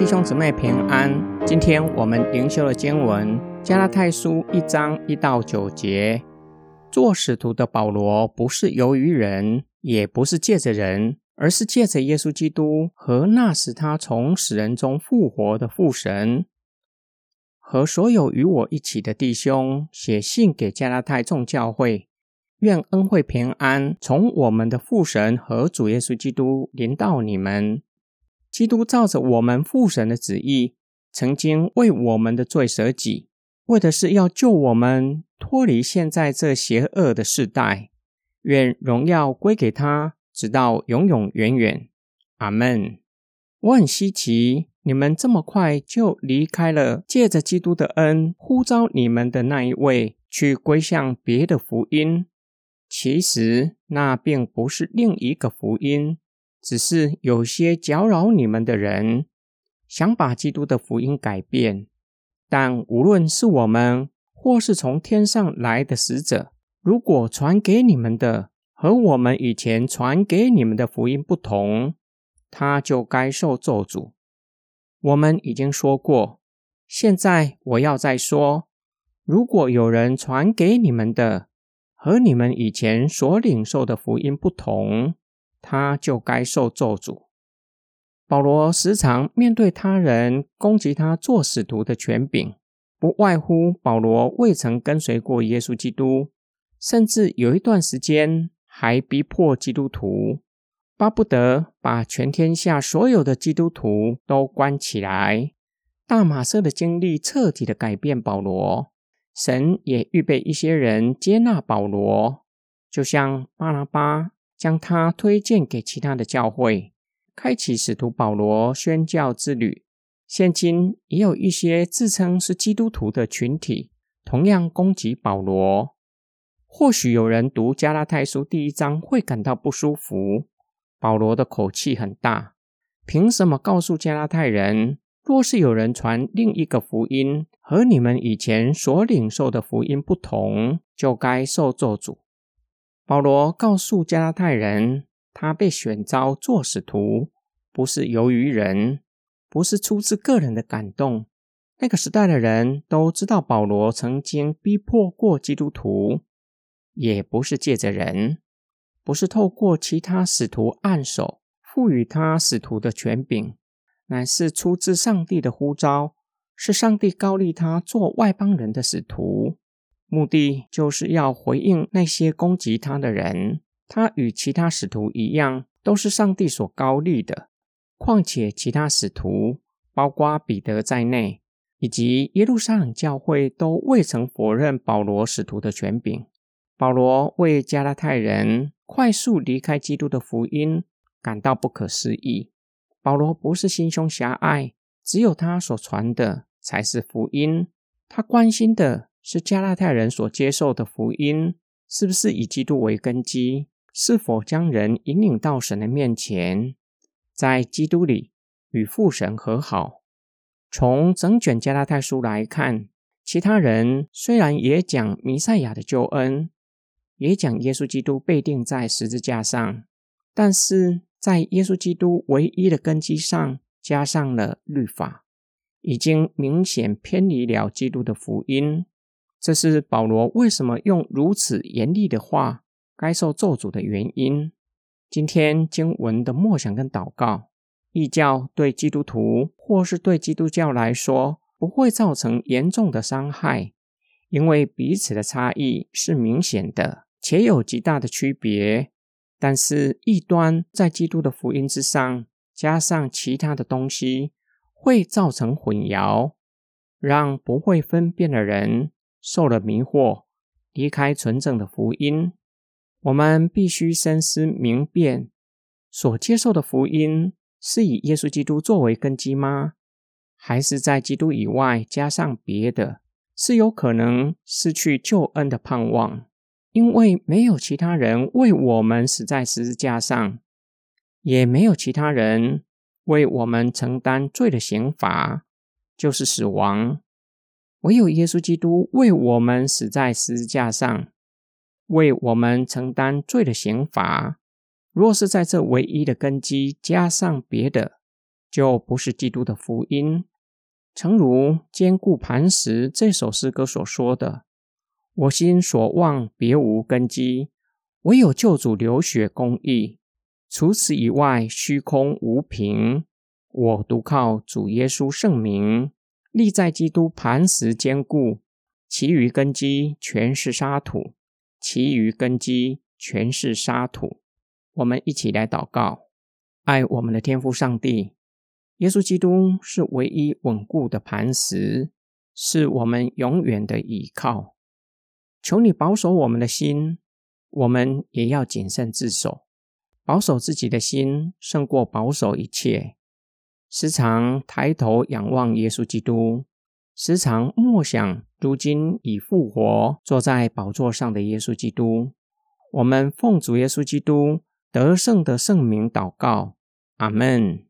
弟兄姊妹平安。今天我们灵修的经文《加拉太书》一章一到九节。做使徒的保罗不是由于人，也不是借着人，而是借着耶稣基督和那使他从死人中复活的父神，和所有与我一起的弟兄，写信给加拉太众教会。愿恩惠平安从我们的父神和主耶稣基督临到你们。基督照着我们父神的旨意，曾经为我们的罪舍己，为的是要救我们脱离现在这邪恶的世代。愿荣耀归给他，直到永永远远。阿门。我很稀奇，你们这么快就离开了借着基督的恩呼召你们的那一位，去归向别的福音。其实那并不是另一个福音。只是有些搅扰你们的人想把基督的福音改变，但无论是我们或是从天上来的使者，如果传给你们的和我们以前传给你们的福音不同，他就该受咒诅。我们已经说过，现在我要再说：如果有人传给你们的和你们以前所领受的福音不同，他就该受咒诅。保罗时常面对他人攻击他做使徒的权柄，不外乎保罗未曾跟随过耶稣基督，甚至有一段时间还逼迫基督徒，巴不得把全天下所有的基督徒都关起来。大马色的经历彻底的改变保罗，神也预备一些人接纳保罗，就像巴拉巴。将他推荐给其他的教会，开启使徒保罗宣教之旅。现今也有一些自称是基督徒的群体，同样攻击保罗。或许有人读加拉太书第一章会感到不舒服。保罗的口气很大，凭什么告诉加拉太人，若是有人传另一个福音和你们以前所领受的福音不同，就该受咒诅？保罗告诉加拉太人，他被选召做使徒，不是由于人，不是出自个人的感动。那个时代的人都知道保罗曾经逼迫过基督徒，也不是借着人，不是透过其他使徒按手赋予他使徒的权柄，乃是出自上帝的呼召，是上帝高立他做外邦人的使徒。目的就是要回应那些攻击他的人。他与其他使徒一样，都是上帝所高立的。况且其他使徒，包括彼得在内，以及耶路撒冷教会，都未曾否认保罗使徒的权柄。保罗为加拉太人快速离开基督的福音感到不可思议。保罗不是心胸狭隘，只有他所传的才是福音。他关心的。是加拉太人所接受的福音，是不是以基督为根基？是否将人引领到神的面前，在基督里与父神和好？从整卷加拉太书来看，其他人虽然也讲弥赛亚的救恩，也讲耶稣基督被钉在十字架上，但是在耶稣基督唯一的根基上加上了律法，已经明显偏离了基督的福音。这是保罗为什么用如此严厉的话该受咒诅的原因。今天经文的默想跟祷告，异教对基督徒或是对基督教来说不会造成严重的伤害，因为彼此的差异是明显的，且有极大的区别。但是异端在基督的福音之上加上其他的东西，会造成混淆，让不会分辨的人。受了迷惑，离开纯正的福音，我们必须深思明辨：所接受的福音是以耶稣基督作为根基吗？还是在基督以外加上别的？是有可能失去救恩的盼望，因为没有其他人为我们死在十字架上，也没有其他人为我们承担罪的刑罚，就是死亡。唯有耶稣基督为我们死在十字架上，为我们承担罪的刑罚。若是在这唯一的根基加上别的，就不是基督的福音。诚如《坚固磐石》这首诗歌所说的：“我心所望别无根基，唯有救主流血公义。除此以外，虚空无凭。我独靠主耶稣圣名，立在基督磐石坚固，其余根基全是沙土。其余根基全是沙土。”我们一起来祷告：爱我们的天父上帝。耶稣基督是唯一稳固的磐石，是我们永远的依靠。求你保守我们的心，我们也要谨慎自守。保守自己的心，胜过保守一切。时常抬头仰望耶稣基督，时常默想如今已复活、坐在宝座上的耶稣基督。我们奉主耶稣基督得胜的圣名祷告，阿门。